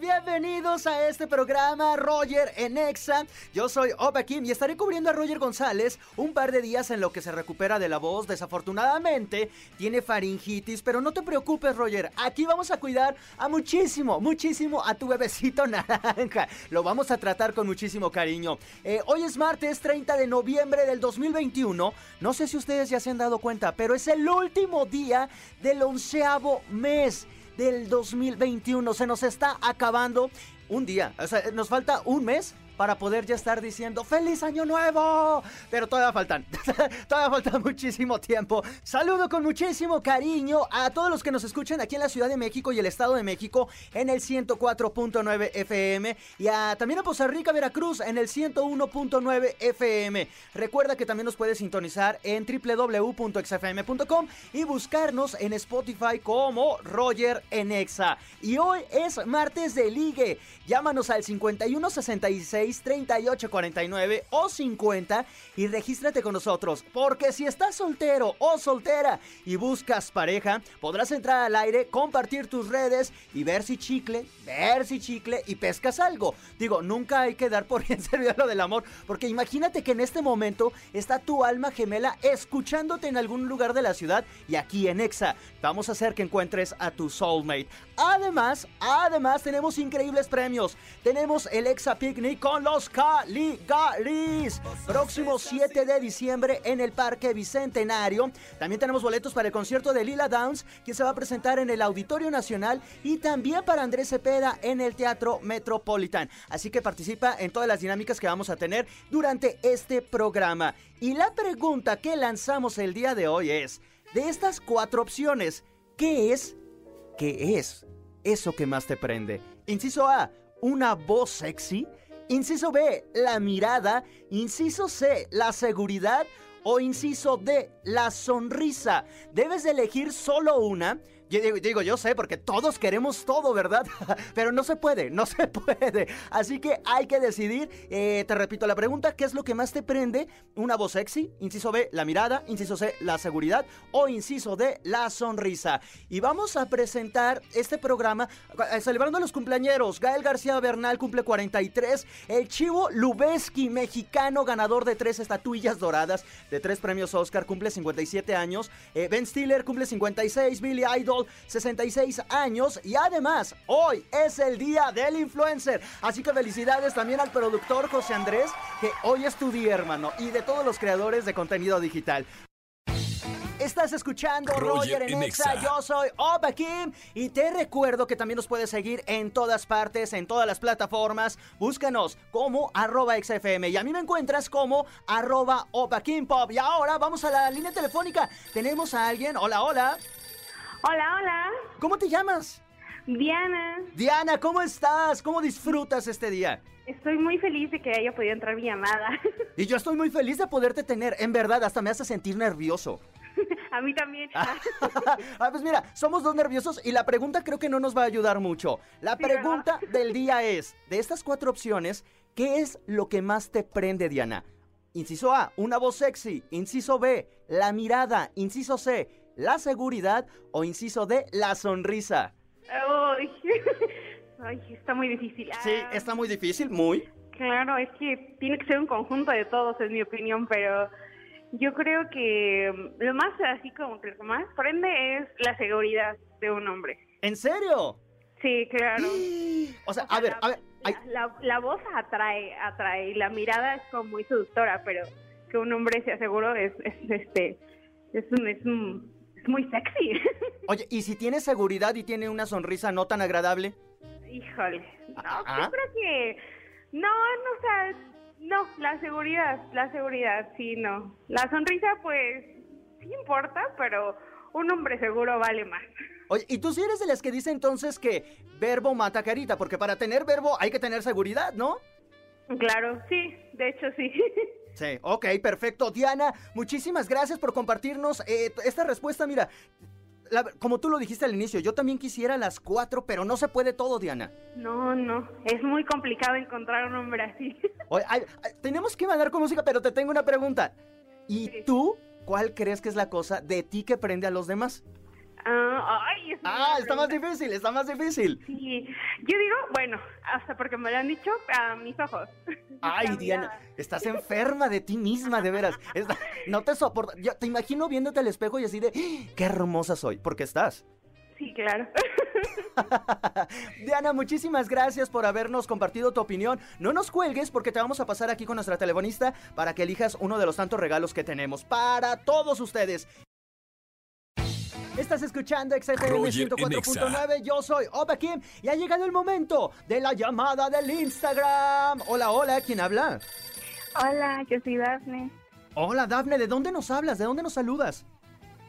Bienvenidos a este programa Roger en Exa. Yo soy Opa Kim y estaré cubriendo a Roger González un par de días en lo que se recupera de la voz. Desafortunadamente tiene faringitis, pero no te preocupes Roger. Aquí vamos a cuidar a muchísimo, muchísimo a tu bebecito naranja. Lo vamos a tratar con muchísimo cariño. Eh, hoy es martes 30 de noviembre del 2021. No sé si ustedes ya se han dado cuenta, pero es el último día del onceavo mes del 2021. Se nos está acabando un día. O sea, nos falta un mes para poder ya estar diciendo ¡Feliz Año Nuevo! Pero todavía faltan, todavía falta muchísimo tiempo. Saludo con muchísimo cariño a todos los que nos escuchan aquí en la Ciudad de México y el Estado de México en el 104.9 FM y también a Poza Rica, Veracruz en el 101.9 FM. Recuerda que también nos puedes sintonizar en www.xfm.com y buscarnos en Spotify como Roger Enexa. Y hoy es martes de ligue. Llámanos al 5166 3849 o 50 y regístrate con nosotros. Porque si estás soltero o soltera y buscas pareja, podrás entrar al aire, compartir tus redes y ver si chicle, ver si chicle y pescas algo. Digo, nunca hay que dar por bien servido lo del amor, porque imagínate que en este momento está tu alma gemela escuchándote en algún lugar de la ciudad y aquí en Exa. Vamos a hacer que encuentres a tu soulmate. Además, además tenemos increíbles premios. Tenemos el Exa Picnic con los Caligaris. Próximo 7 de diciembre en el Parque Bicentenario. También tenemos boletos para el concierto de Lila Downs, que se va a presentar en el Auditorio Nacional y también para Andrés Cepeda en el Teatro Metropolitan. Así que participa en todas las dinámicas que vamos a tener durante este programa. Y la pregunta que lanzamos el día de hoy es, de estas cuatro opciones, ¿qué es? ¿Qué es eso que más te prende? Inciso A, una voz sexy. Inciso B, la mirada. Inciso C, la seguridad. O inciso D, la sonrisa. Debes de elegir solo una. Yo digo, yo sé, porque todos queremos todo, ¿verdad? Pero no se puede, no se puede. Así que hay que decidir. Eh, te repito la pregunta, ¿qué es lo que más te prende? ¿Una voz sexy? Inciso B, la mirada. Inciso C, la seguridad. O inciso D, la sonrisa. Y vamos a presentar este programa eh, celebrando a los cumpleañeros. Gael García Bernal cumple 43. El Chivo Lubeski, mexicano, ganador de tres estatuillas doradas, de tres premios Oscar, cumple 57 años. Eh, ben Stiller cumple 56. Billy Idol 66 años y además hoy es el día del influencer. Así que felicidades también al productor José Andrés, que hoy es tu día, hermano, y de todos los creadores de contenido digital. Estás escuchando Roger, Roger en en Exa. Exa. Yo soy Opa Kim y te recuerdo que también nos puedes seguir en todas partes, en todas las plataformas. Búscanos como arroba XFM y a mí me encuentras como arroba Opa Kim Pop. Y ahora vamos a la línea telefónica. Tenemos a alguien. Hola, hola. Hola, hola. ¿Cómo te llamas? Diana. Diana, ¿cómo estás? ¿Cómo disfrutas este día? Estoy muy feliz de que haya podido entrar mi llamada. Y yo estoy muy feliz de poderte tener. En verdad, hasta me hace sentir nervioso. A mí también. ah, pues mira, somos dos nerviosos y la pregunta creo que no nos va a ayudar mucho. La Sí, pregunta del día es, de estas cuatro opciones, ¿qué es lo que más te prende, Diana? Inciso A, una voz sexy. Inciso B, la mirada. Inciso C, la seguridad. O inciso D, la sonrisa. Ay, Ay, está muy difícil. Sí, Ah, está muy difícil, muy. Claro, es que tiene que ser un conjunto de todos, es mi opinión, pero yo creo que mm, lo más así como que lo más prende es la seguridad de un hombre. ¿En serio? Sí, claro. O sea, O sea, a ver, la, a ver. la- la voz atrae, atrae, y la mirada es como muy seductora, pero que un hombre sea seguro es, es este, es un, es un- es muy sexy. Oye, ¿y si tiene seguridad y tiene una sonrisa no tan agradable? Híjole, no, Ah. yo creo que, no, no, o sea, no, la seguridad, la seguridad, sí, no. La sonrisa, pues, sí importa, pero un hombre seguro vale más. Oye, ¿y tú sí eres de las que dice entonces que verbo mata carita? Porque para tener verbo hay que tener seguridad, ¿no? Claro, sí, de hecho sí. Sí, ok, perfecto. Diana, muchísimas gracias por compartirnos eh, esta respuesta. Mira, la- como tú lo dijiste al inicio, yo también quisiera las cuatro, pero no se puede todo, Diana. No, no, es muy complicado encontrar un hombre así. Oye, ay, ay, tenemos que mandar con música, pero te tengo una pregunta. ¿Y Sí. tú ¿cuál crees que es la cosa de ti que prende a los demás? Ah, ay, es Ah, está más difícil, está más difícil. Sí, yo digo, bueno, hasta porque me lo han dicho a mis ojos. Ay, Diana, estás enferma de ti misma, de veras. Está- no te soporto. Yo te imagino viéndote al espejo y así de, "Ah, qué hermosa soy, porque estás. Sí, claro. Diana, muchísimas gracias por habernos compartido tu opinión. No nos cuelgues porque te vamos a pasar aquí con nuestra telefonista para que elijas uno de los tantos regalos que tenemos para todos ustedes. Estás escuchando XFM Roger en 104.9, yo soy Opa Kim y ha llegado el momento de la llamada del Instagram. Hola, hola, ¿quién habla? Hola, yo soy Dafne, Hola, Dafne, ¿de dónde nos hablas? ¿De dónde nos saludas?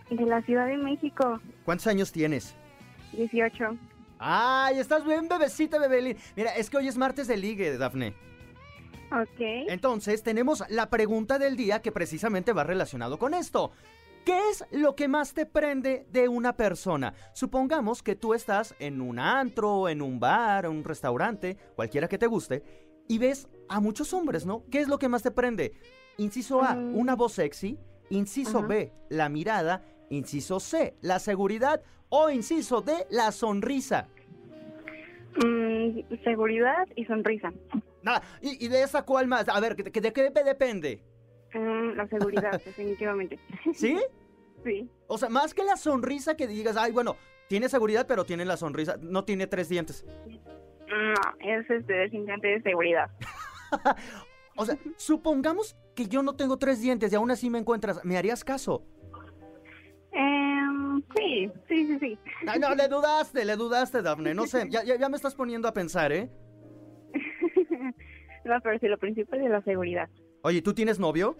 de la Ciudad de México, ¿Cuántos años tienes? 18. Ay, estás bien, bebecita, bebelín. Mira, es que hoy es martes de ligue, Dafne. Ok. Entonces, tenemos la pregunta del día que precisamente va relacionado con esto. ¿Qué es lo que más te prende de una persona? Supongamos que tú estás en un antro, en un bar, en un restaurante, cualquiera que te guste, y ves a muchos hombres, ¿no? ¿Qué es lo que más te prende? Inciso A, Mm. una voz sexy. Inciso Ajá. B, la mirada. Inciso C, la seguridad. O inciso D, la sonrisa. Mm, seguridad y sonrisa. Nada, y, y de esa cuál más? A ver, ¿de, de qué depende? Mm, la seguridad, definitivamente. ¿Sí? Sí. O sea, más que la sonrisa que digas, ay, bueno, tiene seguridad, pero tiene la sonrisa, no tiene tres dientes. No, es este, definitivamente de seguridad. O sea, supongamos que yo no tengo tres dientes y aún así me encuentras, ¿me harías caso? Em, sí, sí, sí, sí. Ay, no, le dudaste, le dudaste, Dafne, no sé, ya, ya, ya me estás poniendo a pensar, ¿eh? No, pero sí, lo principal es la seguridad. Oye, ¿tú tienes novio?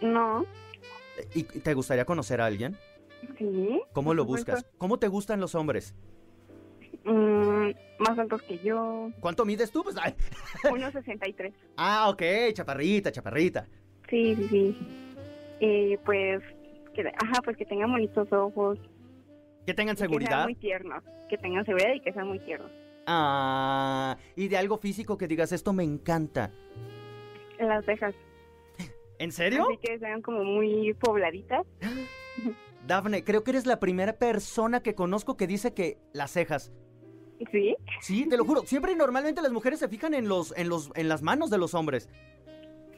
No, ¿Y te gustaría conocer a alguien? sí. ¿Cómo lo buscas? ¿Cómo te gustan los hombres? Mm, más altos que yo. ¿Cuánto mides tú? Pues, ay. 1.63. Ah, ok, chaparrita, chaparrita. Sí, sí, sí. Y pues, que, ajá, pues que tengan bonitos ojos. Que tengan y Que sean seguridad. muy tiernos. Que tengan seguridad y que sean muy tiernos. Ah, y de algo físico que digas, esto me encanta. Las cejas. ¿En serio? Así que sean como muy pobladitas. Dafne, creo que eres la primera persona que conozco que dice que las cejas. Sí. Sí, te lo juro. Siempre y normalmente las mujeres se fijan en los, en los, en las manos de los hombres.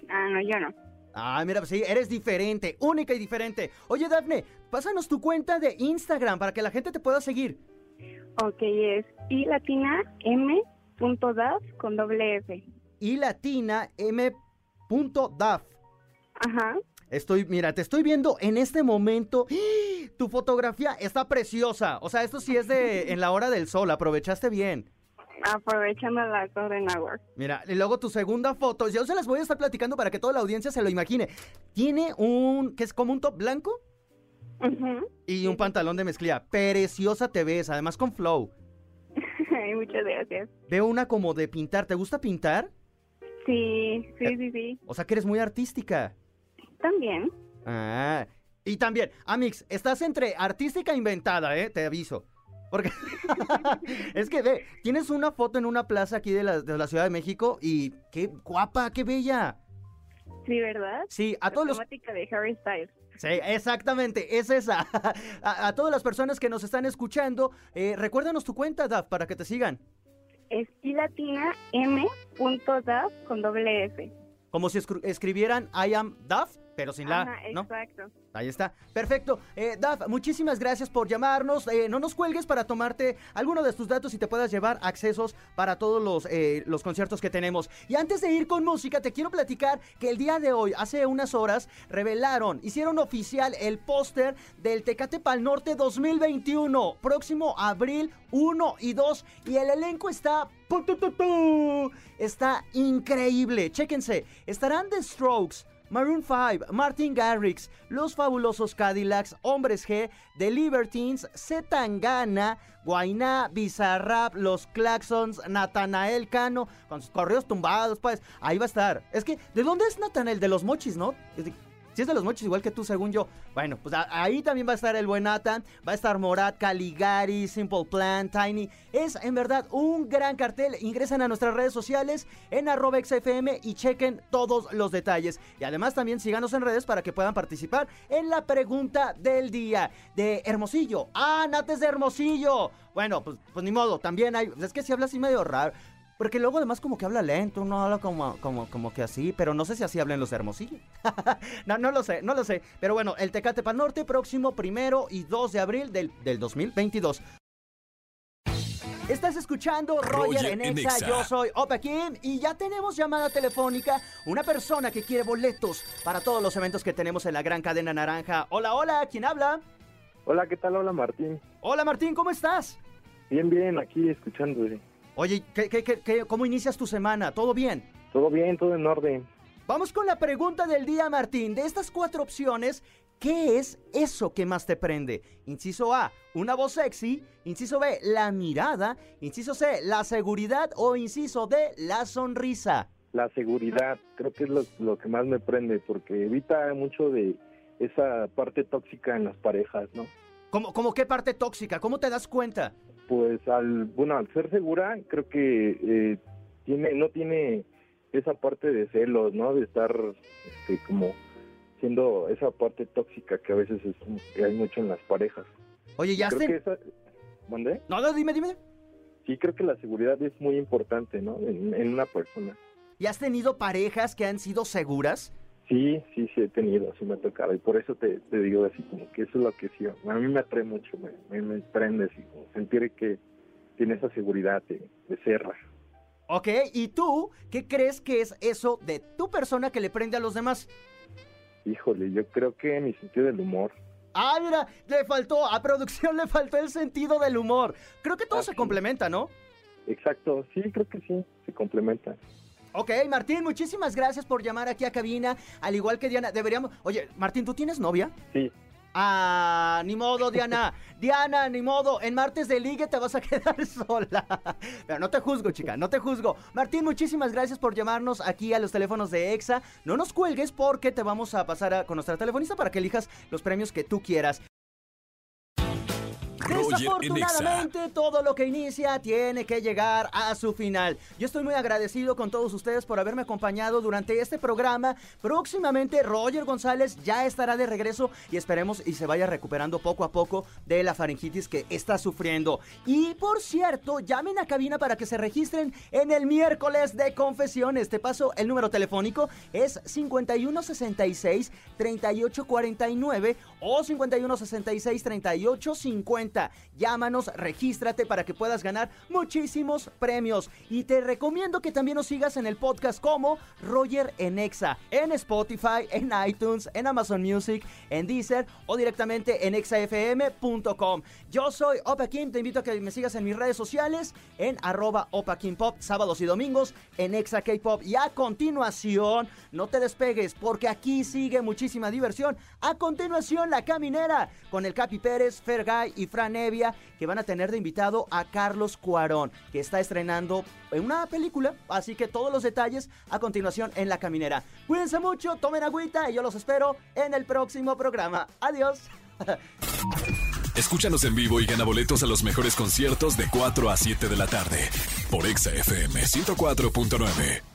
Ah, no, yo no. Ah, mira, sí, eres diferente, única y diferente. Oye, Dafne, pásanos tu cuenta de Instagram para que la gente te pueda seguir. Ok, es y latina m punto das con doble f. Y latina m.daf. Ajá. Estoy, mira, te estoy viendo en este momento. ¡Ah! Tu fotografía está preciosa. O sea, esto sí es de en la hora del sol. Aprovechaste bien. Aprovechando la Golden Hour. Mira, y luego tu segunda foto, yo se las voy a estar platicando para que toda la audiencia se lo imagine. Tiene un, que es como un top blanco Ujú. y un pantalón de mezclilla. Preciosa te ves, además con flow. Ay, Muchas gracias. Veo una como de pintar. ¿Te gusta pintar? Sí, sí, sí, sí. O sea que eres muy artística. También. Ah, y también, Amix, estás entre artística e inventada, ¿eh? Te aviso. Porque es que ve, tienes una foto en una plaza aquí de la, de la Ciudad de México y qué guapa, qué bella. Sí, ¿verdad? Sí, a todos los temática de Harry Styles. Sí, exactamente, es esa. A, a todas las personas que nos están escuchando, eh, recuérdanos tu cuenta, Daf, para que te sigan. Es latina m punto das con doble f. Como si escribieran I am Daf, pero sin la, Ajá, ¿no? exacto. Ahí está. Perfecto. Eh, Daf, muchísimas gracias por llamarnos. Eh, no nos cuelgues para tomarte alguno de tus datos y te puedas llevar accesos para todos los, eh, los conciertos que tenemos. Y antes de ir con música, te quiero platicar que el día de hoy, hace unas horas, revelaron, hicieron oficial el póster del Tecate Pal Norte 2021, próximo abril 1 y 2. Y el elenco está... está increíble. Chéquense. Estarán The Strokes. Maroon 5, Martin Garrix, Los Fabulosos Cadillacs, Hombres G, The Libertines, Zetangana, Guainá, Bizarrap, Los Claxons, Natanael Cano, con sus correos tumbados, pues, ahí va a estar. Es que, ¿de dónde es Natanael? De los mochis, ¿no? Es de- Si es de los mochis, igual que tú, según yo. Bueno, pues ahí también va a estar el buen Nathan, va a estar Morat, Caligari, Simple Plan, Tiny. Es en verdad un gran cartel. Ingresen a nuestras redes sociales en arroba XFM y chequen todos los detalles. Y además también síganos en redes para que puedan participar en la pregunta del día de Hermosillo. Ah, Nates de Hermosillo. Bueno, pues, pues ni modo, también hay. Es que si habla así medio raro. Porque luego además como que habla lento, no habla como, como, como que así, pero no sé si así hablan los hermosillos. no, no lo sé, no lo sé. Pero bueno, el Tecate Pan Norte próximo primero y 2 de abril del, del 2022. Estás escuchando Roger, en Exa, yo soy Opa Kim y ya tenemos llamada telefónica, una persona que quiere boletos para todos los eventos que tenemos en la gran cadena naranja. Hola, hola, ¿quién habla? Hola, ¿qué tal? Hola, Martín. Hola, Martín, ¿cómo estás? Bien, bien, aquí escuchándote. Oye, ¿qué, qué, qué, cómo inicias tu semana? ¿Todo bien? Todo bien, todo en orden. Vamos con la pregunta del día, Martín. De estas cuatro opciones, ¿qué es eso que más te prende? Inciso A, una voz sexy. Inciso B, la mirada. Inciso C, la seguridad. O inciso D, la sonrisa. La seguridad, creo que es lo, lo que más me prende, porque evita mucho de esa parte tóxica en las parejas, ¿no? ¿Cómo, cómo qué parte tóxica? ¿Cómo te das cuenta? Pues al bueno al ser segura creo que eh, tiene no tiene esa parte de celos no de estar este, como siendo esa parte tóxica que a veces es, que hay mucho en las parejas. Oye ya esa... ¿Mandé? no no dime dime. Sí creo que la seguridad es muy importante no en, en una persona. Y has tenido parejas que han sido seguras Sí, sí, sí he tenido, sí me ha tocado y por eso te, digo así como que eso es lo que sí, a mí me atrae mucho, me, me, prende así como sentir que tiene esa seguridad de, de ser. Ok, ¿y tú qué crees que es eso de tu persona que le prende a los demás? Híjole, yo creo que mi sentido del humor. Ah, mira, le faltó, a producción le faltó el sentido del humor. Creo que todo ah, se complementa, ¿no? Exacto, sí, creo que sí, se complementa. Ok, Martín, muchísimas gracias por llamar aquí a cabina. Al igual que Diana, deberíamos. Oye, Martín, ¿tú tienes novia? Sí. Ah, ni modo, Diana. Diana, ni modo. En martes de ligue te vas a quedar sola. Pero no te juzgo, chica, no te juzgo. Martín, muchísimas gracias por llamarnos aquí a los teléfonos de EXA. No nos cuelgues porque te vamos a pasar con nuestra telefonista para que elijas los premios que tú quieras. Desafortunadamente, todo lo que inicia tiene que llegar a su final. Yo estoy muy agradecido con todos ustedes por haberme acompañado durante este programa. Próximamente, Roger González ya estará de regreso y esperemos y se vaya recuperando poco a poco de la faringitis que está sufriendo. Y por cierto, llamen a cabina para que se registren en el miércoles de confesiones. Te paso el número telefónico, es 5166 3849 o 5166 3850. Llámanos, regístrate para que puedas ganar muchísimos premios. Y te recomiendo que también nos sigas en el podcast como Roger Enexa, en Spotify, en iTunes, en Amazon Music, en Deezer o directamente en exafm.com. Yo soy Opa Kim, te invito a que me sigas en mis redes sociales, en arroba Opa Kim Pop, sábados y domingos, en Exa K-Pop. Y a continuación, no te despegues porque aquí sigue muchísima diversión. A continuación, La Caminera, con el Capi Pérez, Fergay y Fran Nevia, que van a tener de invitado a Carlos Cuarón, que está estrenando una película. Así que todos los detalles a continuación en La Caminera. Cuídense mucho, tomen agüita y yo los espero en el próximo programa. Adiós. Escúchanos en vivo y gana boletos a los mejores conciertos de 4 a 7 de la tarde por Exa FM 104.9.